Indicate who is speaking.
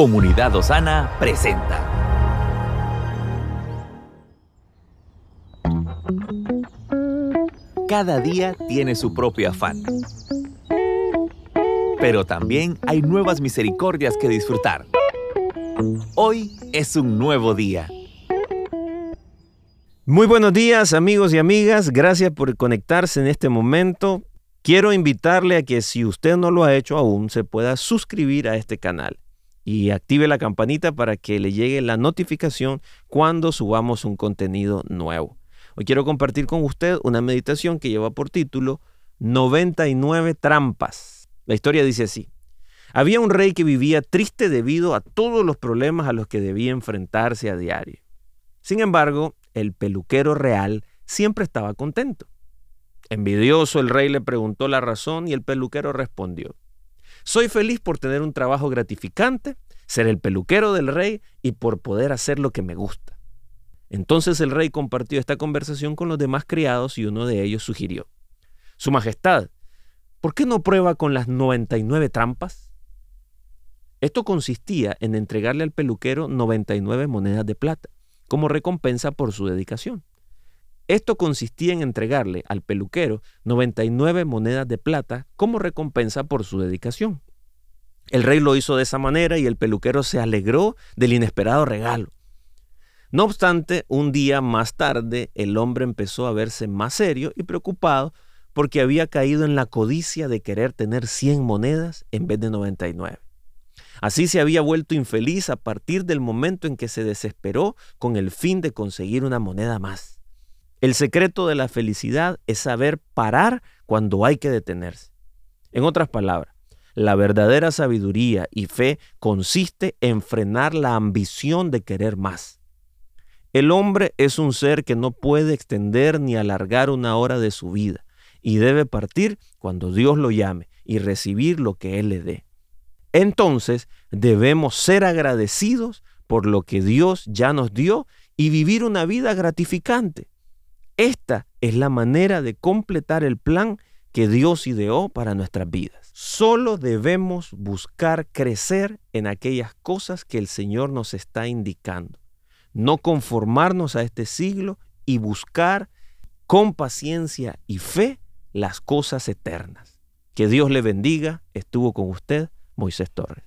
Speaker 1: Comunidad Osana presenta. Cada día tiene su propio afán. Pero también hay nuevas misericordias que disfrutar. Hoy es un nuevo día.
Speaker 2: Muy buenos días amigos y amigas, gracias por conectarse en este momento. Quiero invitarle a que si usted no lo ha hecho aún, se pueda suscribir a este canal y active la campanita para que le llegue la notificación cuando subamos un contenido nuevo. Hoy quiero compartir con usted una meditación que lleva por título 99 trampas. La historia dice así. Había un rey que vivía triste debido a todos los problemas a los que debía enfrentarse a diario. Sin embargo, el peluquero real siempre estaba contento. Envidioso, el rey le preguntó la razón y el peluquero respondió, soy feliz por tener un trabajo gratificante, ser el peluquero del rey y por poder hacer lo que me gusta. Entonces el rey compartió esta conversación con los demás criados y uno de ellos sugirió, Su Majestad, ¿por qué no prueba con las 99 trampas? Esto consistía en entregarle al peluquero 99 monedas de plata como recompensa por su dedicación. Esto consistía en entregarle al peluquero 99 monedas de plata como recompensa por su dedicación. El rey lo hizo de esa manera y el peluquero se alegró del inesperado regalo. No obstante, un día más tarde el hombre empezó a verse más serio y preocupado porque había caído en la codicia de querer tener 100 monedas en vez de 99. Así se había vuelto infeliz a partir del momento en que se desesperó con el fin de conseguir una moneda más. El secreto de la felicidad es saber parar cuando hay que detenerse. En otras palabras, la verdadera sabiduría y fe consiste en frenar la ambición de querer más. El hombre es un ser que no puede extender ni alargar una hora de su vida y debe partir cuando Dios lo llame y recibir lo que Él le dé. Entonces debemos ser agradecidos por lo que Dios ya nos dio y vivir una vida gratificante. Esta es la manera de completar el plan que Dios ideó para nuestras vidas. Solo debemos buscar crecer en aquellas cosas que el Señor nos está indicando. No conformarnos a este siglo y buscar con paciencia y fe las cosas eternas. Que Dios le bendiga. Estuvo con usted Moisés Torres.